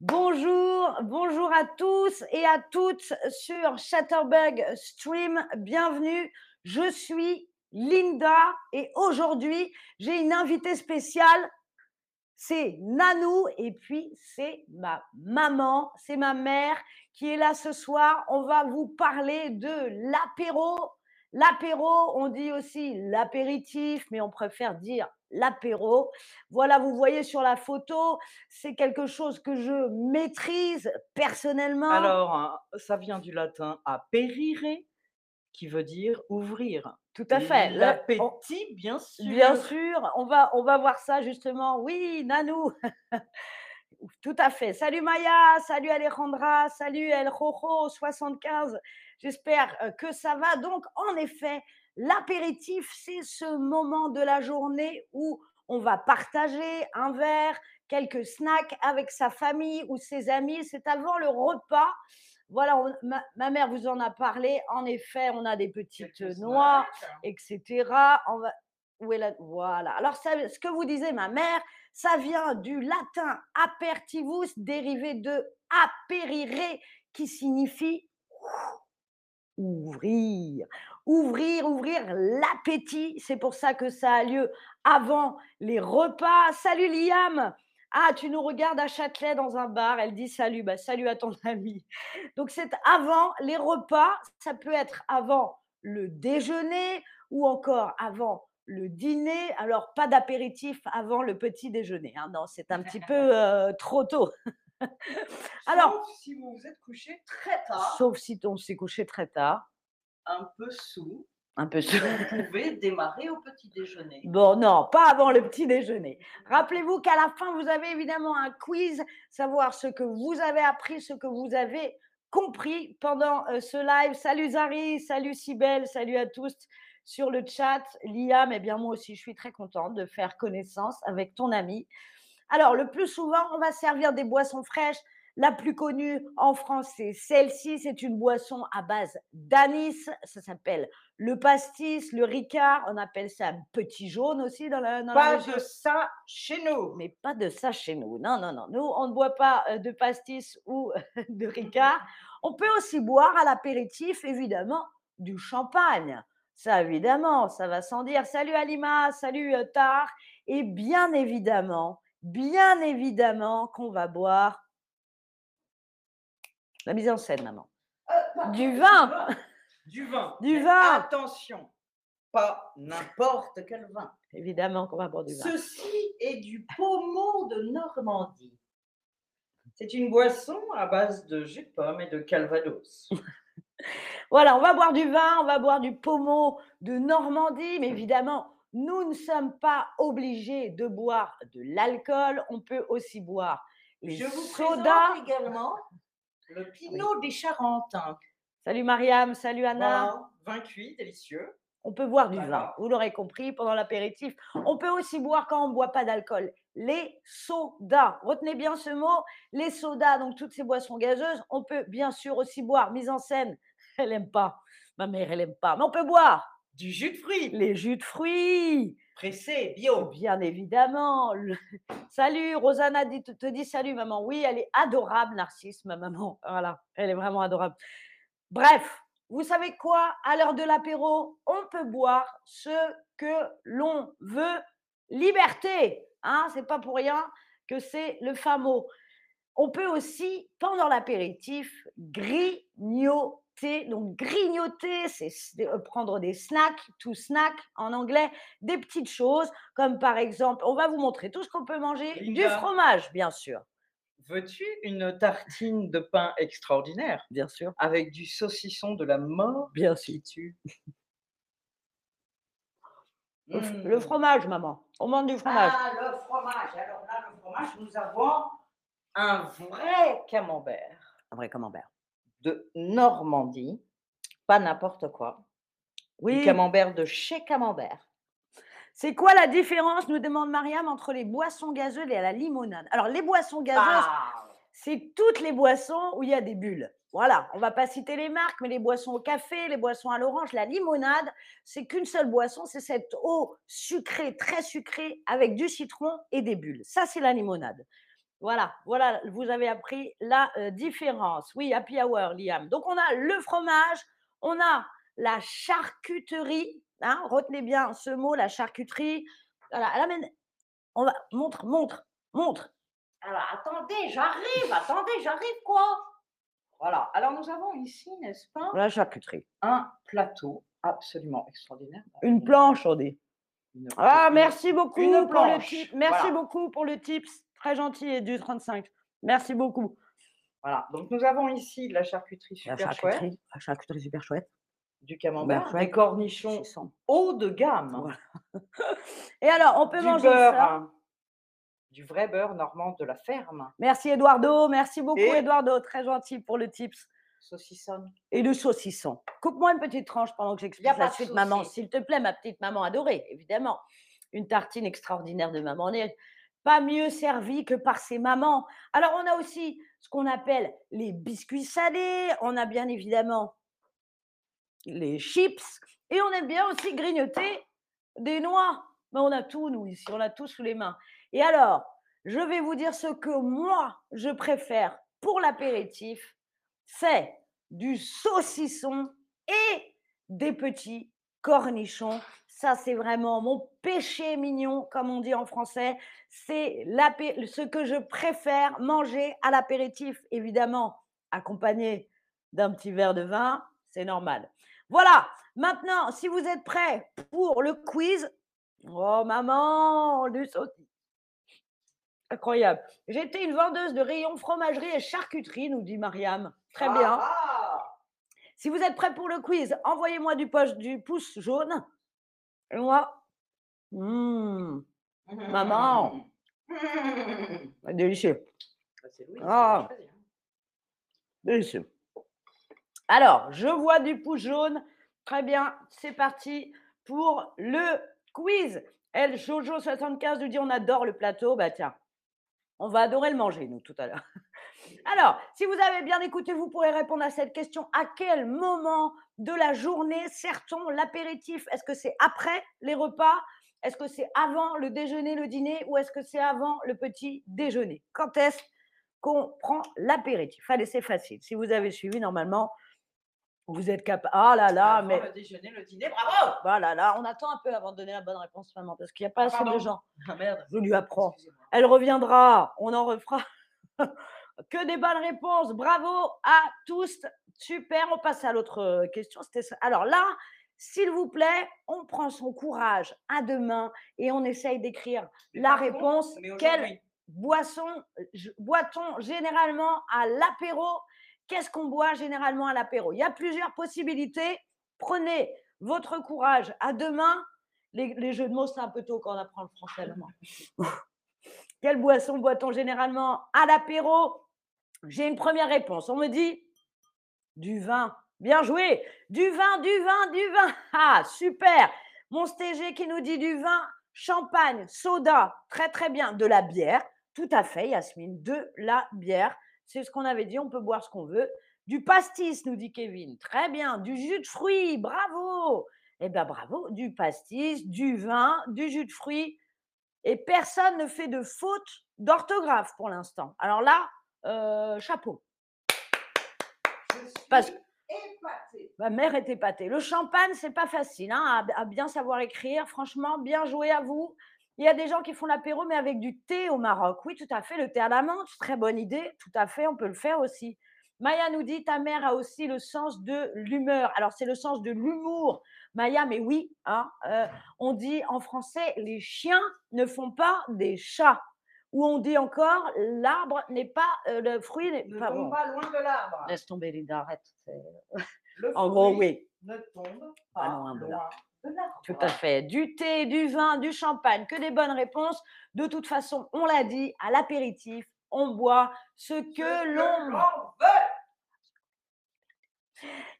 Bonjour, bonjour à tous et à toutes sur Chatterbug Stream. Bienvenue. Je suis Linda et aujourd'hui, j'ai une invitée spéciale. C'est Nanou et puis c'est ma maman, c'est ma mère qui est là ce soir. On va vous parler de l'apéro. L'apéro, on dit aussi l'apéritif, mais on préfère dire l'apéro. Voilà, vous voyez sur la photo, c'est quelque chose que je maîtrise personnellement. Alors, hein, ça vient du latin aperire, qui veut dire ouvrir. Tout à fait. L'appétit, bien sûr. Bien sûr, on va, on va voir ça justement. Oui, Nanou. Tout à fait. Salut Maya, salut Alejandra, salut El Jojo 75. J'espère euh, que ça va. Donc, en effet, l'apéritif, c'est ce moment de la journée où on va partager un verre, quelques snacks avec sa famille ou ses amis. C'est avant le repas. Voilà, on- ma, ma mère vous en a parlé. En effet, on a des petites noix, snacks. etc. On va... Voilà. Alors, ce que vous disait ma mère, ça vient du latin apertivus, dérivé de aperire, qui signifie ouvrir. Ouvrir, ouvrir l'appétit. C'est pour ça que ça a lieu avant les repas. Salut Liam Ah, tu nous regardes à Châtelet dans un bar. Elle dit salut. Bah, salut à ton ami. Donc, c'est avant les repas. Ça peut être avant le déjeuner ou encore avant le dîner. Alors, pas d'apéritif avant le petit déjeuner. hein. Non, c'est un petit peu euh, trop tôt. Alors- Sauf si vous vous êtes couché très tard, Sauf si on s'est couché très tard. un peu sous, Un peu sûr. vous pouvez démarrer au petit déjeuner. Bon, non, pas avant le petit déjeuner. Rappelez-vous qu'à la fin, vous avez évidemment un quiz, savoir ce que vous avez appris, ce que vous avez compris pendant euh, ce live. Salut Zari, salut Sibelle, salut à tous sur le chat. Liam, eh bien moi aussi, je suis très contente de faire connaissance avec ton ami. Alors, le plus souvent, on va servir des boissons fraîches. La plus connue en France, c'est celle-ci. C'est une boisson à base d'anis. Ça s'appelle le pastis, le ricard. On appelle ça un petit jaune aussi dans la, dans Pas de ça chez nous. Mais pas de ça chez nous. Non, non, non. Nous, on ne boit pas euh, de pastis ou de ricard. On peut aussi boire à l'apéritif, évidemment, du champagne. Ça, évidemment, ça va sans dire. Salut Alima, salut euh, Tar. Et bien évidemment, bien évidemment qu'on va boire la mise en scène, maman. Du vin. Du vin. Du vin. Attention, pas n'importe quel vin. Évidemment qu'on va boire du vin. Ceci est du pommeau de Normandie. C'est une boisson à base de jus de pomme et de calvados. Voilà, on va boire du vin, on va boire du pommeau de Normandie, mais évidemment, nous ne sommes pas obligés de boire de l'alcool. On peut aussi boire les Je vous sodas. présente également le Pinot des Charentins. Salut Mariam, salut Anna. Voilà, vin cuit, délicieux. On peut boire du vin, vous l'aurez compris, pendant l'apéritif. On peut aussi boire quand on ne boit pas d'alcool. Les sodas. Retenez bien ce mot. Les sodas, donc toutes ces boissons gazeuses. On peut bien sûr aussi boire. Mise en scène, elle n'aime pas. Ma mère, elle n'aime pas. Mais on peut boire Du jus de fruits, les jus de fruits. pressé, bio. Bien évidemment. Le- Salut, Rosanna dit- te dit salut, maman. Oui, elle est adorable, Narcisse, ma maman. Voilà, elle est vraiment adorable. Bref, vous savez quoi? À l'heure de l'apéro, on peut boire ce que l'on veut. Liberté, hein, c'est pas pour rien que c'est le fameux mot. On peut aussi, pendant l'apéritif, grignoter. Donc, grignoter, c'est euh, prendre des snacks, tout snack en anglais, des petites choses, comme par exemple, on va vous montrer tout ce qu'on peut manger. Du fromage, bien sûr. Veux-tu une tartine de pain extraordinaire Bien sûr. avec du saucisson de la mort Bien sûr. Le, f- Mmh. le fromage, maman. On mange du fromage. Ah, le fromage. Alors là, le fromage, nous avons un vrai camembert Un vrai camembert. de Normandie. Pas n'importe quoi. Du Oui. camembert de chez Camembert. C'est quoi la différence, nous demande Mariam, entre les boissons gazeuses et la limonade? Alors, les boissons gazeuses, Ah, c'est toutes les boissons où il y a des bulles. Voilà, on va pas citer les marques, mais les boissons au café, les boissons à l'orange, la limonade, c'est qu'une seule boisson, c'est cette eau sucrée, très sucrée, avec du citron et des bulles. Ça, c'est la limonade. Voilà, voilà, vous avez appris la euh, différence. Oui, happy hour, Liam. Donc, on a le fromage, on a la charcuterie. Hein, retenez bien ce mot, la charcuterie. Voilà, elle amène. On va, montre, montre, montre. Alors, attendez, j'arrive, attendez, j'arrive, quoi? Voilà, alors nous avons ici, n'est-ce pas, La charcuterie. un plateau absolument extraordinaire. Une planche, on dit. Une- Ah, merci beaucoup une pour le tip. Merci voilà. beaucoup pour le tips. Très gentil et du 35. Merci beaucoup. Voilà, donc nous avons ici de la charcuterie La super chouette, la charcuterie super chouette. Du camembert, chouette. des cornichons haut de gamme, Voilà. Et alors, on peut du manger beurre, ça? hein, du vrai beurre normand de la ferme, Merci Eduardo, merci beaucoup Et- Eduardo, très gentil pour le tips. saucisson. Et le saucisson. Coupe-moi une petite tranche pendant que j'explique la suite, maman, s'il te plaît, ma petite maman adorée, évidemment. Une tartine extraordinaire de maman. On n'est pas mieux servi que par ses mamans. Alors, on a aussi ce qu'on appelle les biscuits salés. On a bien évidemment les chips. Et on aime bien aussi grignoter des noix. Mais on a tout, nous, ici. On a tout sous les mains. Et alors, je vais vous dire ce que moi, je préfère pour l'apéritif. C'est du saucisson et des petits cornichons. Ça, c'est vraiment mon péché mignon, comme on dit en français. C'est ce que je préfère manger à l'apéritif, évidemment, accompagné d'un petit verre de vin, c'est normal. Voilà, maintenant, si vous êtes prêts pour le quiz, oh maman, du saucisson. Incroyable. J'étais une vendeuse de rayons fromagerie et charcuterie, nous dit Mariam. Très bien. Ah, Si vous êtes prêts pour le quiz, envoyez-moi du, poche, du pouce jaune. Et moi, mmh, ah. Maman. délicieux, Bah, Ah. délicieux. Alors, je vois du pouce jaune. Très bien, c'est parti pour le quiz. El Jojo75 nous dit on adore le plateau. Bah tiens, on va adorer le manger, nous, tout à l'heure. Alors, si vous avez bien écouté, vous pourrez répondre à cette question. À quel moment de la journée sert-on l'apéritif? Est-ce que c'est après les repas? Est-ce que c'est avant le déjeuner, le dîner? Ou est-ce que c'est avant le petit déjeuner? Quand est-ce qu'on prend l'apéritif? Allez, c'est facile. Si vous avez suivi, normalement, vous êtes capable. Ah là là, mais le déjeuner, le dîner, bravo voilà, là, on attend un peu avant de donner la bonne réponse, maman, parce qu'il n'y a pas Ah, assez de gens. Ah merde, Je lui apprends. Elle reviendra, on en refera. que des bonnes réponses. Bravo à tous. Super, on passe à l'autre euh, question. C'était ça. Alors là, s'il vous plaît, on prend son courage à deux mains et on essaye d'écrire la réponse. Quelle boisson boit-on généralement à l'apéro Qu'est-ce qu'on boit généralement à l'apéro? Il y a plusieurs possibilités. Prenez votre courage à deux mains. Les, les jeux de mots, c'est un peu tôt quand on apprend le français. maman. Quelle boisson boit-on généralement à l'apéro? J'ai une première réponse. On me dit du vin. Bien joué. Du vin, du vin, du vin. Ah, super. Mon STG qui nous dit du vin, champagne, soda. Très, très bien. De la bière. Tout à fait, Yasmine. De la bière. C'est ce qu'on avait dit. On peut boire ce qu'on veut. Du pastis, nous dit Kevin. Très bien. Du jus de fruits. Bravo. Eh bien, bravo. Du pastis, du vin, du jus de fruits. Et personne ne fait de faute d'orthographe pour l'instant. Alors là, euh, chapeau. Parce-. Ma mère est épatée. Le champagne, c'est pas facile hein, à, à bien savoir écrire. Franchement, bien joué à vous. Il y a des gens qui font l'apéro, mais avec du thé au Maroc. Oui, tout à fait. Le thé à la menthe, très bonne idée. Tout à fait, on peut le faire aussi. Maya nous dit, ta mère a aussi le sens de l'humeur. Alors, c'est le sens de l'humour. Maya, mais oui, hein, euh, on dit en français, les chiens ne font pas des chats. Ou on dit encore, l'arbre n'est pas, euh, le fruit n'est Ne pas tombe bon. pas loin de l'arbre. Laisse tomber, Linda, arrête. En gros, fruit oui. Ne tombe Pas pas loin de loin de l'arbre. Tout à fait. Du thé, du vin, du champagne, que des bonnes réponses. De toute façon, on l'a dit, à l'apéritif, on boit ce que l'on veut.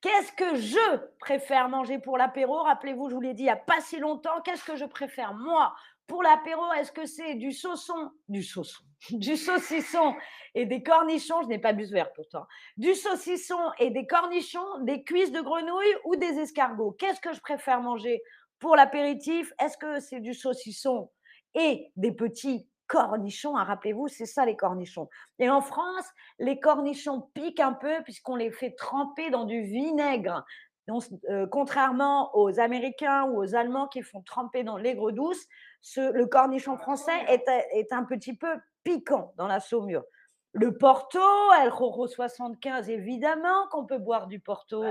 Qu'est-ce que je préfère manger pour l'apéro? Rappelez-vous, je vous l'ai dit il n'y a pas si longtemps. Qu'est-ce que je préfère moi pour l'apéro Est-ce que c'est du saucisson, du saucisson, du saucisson et des cornichons Je n'ai pas bu ce verre pourtant. Du saucisson et des cornichons, des cuisses de grenouille ou des escargots? Qu'est-ce que je préfère manger pour l'apéritif? Est-ce que c'est du saucisson et des petits cornichons? Hein, rappelez-vous, c'est ça les cornichons. Et en France, les cornichons piquent un peu puisqu'on les fait tremper dans du vinaigre. Donc, euh, contrairement aux Américains ou aux Allemands qui font tremper dans l'aigre douce, ce, le cornichon français est, est, un petit peu piquant dans la saumure. Le Porto, El Roro 75, évidemment qu'on peut boire du Porto.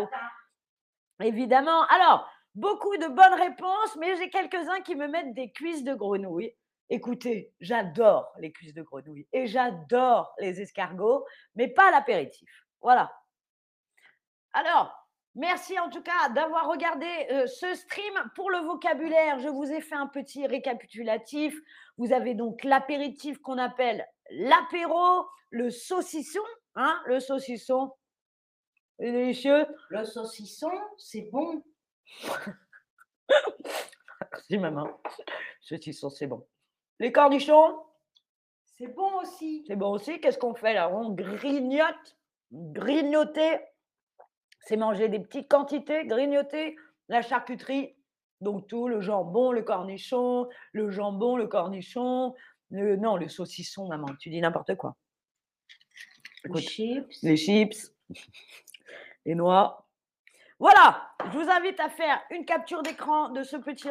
Évidemment. Alors, beaucoup de bonnes réponses, mais j'ai quelques-uns qui me mettent des cuisses de grenouille. Écoutez, j'adore les cuisses de grenouille et j'adore les escargots, mais pas l'apéritif. Voilà. Alors, merci en tout cas d'avoir regardé euh, ce stream. Pour le vocabulaire, je vous ai fait un petit récapitulatif. Vous avez donc l'apéritif qu'on appelle l'apéro, le saucisson, hein, le saucisson, délicieux. Le saucisson, c'est bon. Merci maman. Saucisson, c'est bon. Les cornichons? C'est bon aussi. C'est bon aussi. Qu'est-ce qu'on fait là? On grignote? Grignoter, c'est manger des petites quantités. Grignoter, la charcuterie. Donc tout, le jambon, le cornichon, le jambon, le cornichon. non, le saucisson, maman. Tu dis n'importe quoi. les chips. Les chips. Les noix. Voilà, je vous invite à faire une capture d'écran de ce petit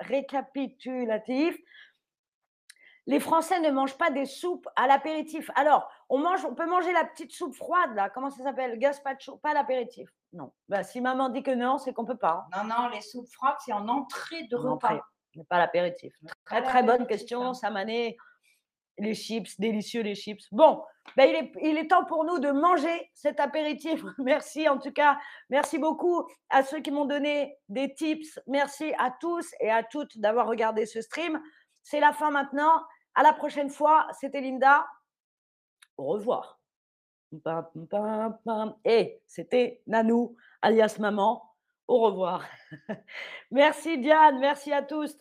récapitulatif les Français ne mangent pas des soupes à l'apéritif. Alors, on, mange, on peut manger la petite soupe froide, là. Comment ça s'appelle? Gaspacho, pas l'apéritif. Non. Bah, si maman dit que non, c'est qu'on peut pas. Hein. Non, non, les soupes froides, c'est en entrée de repas. mais pas l'apéritif. Très, très bonne question, Samané. Les chips, délicieux les chips. Bon, bah, il, est, il est temps pour nous de manger cet apéritif. Merci en tout cas. Merci beaucoup à ceux qui m'ont donné des tips. Merci à tous et à toutes d'avoir regardé ce stream. C'est la fin maintenant. À la prochaine fois, c'était Linda. Au revoir. Et c'était Nanou, alias maman. Au revoir. merci Diane, merci à tous.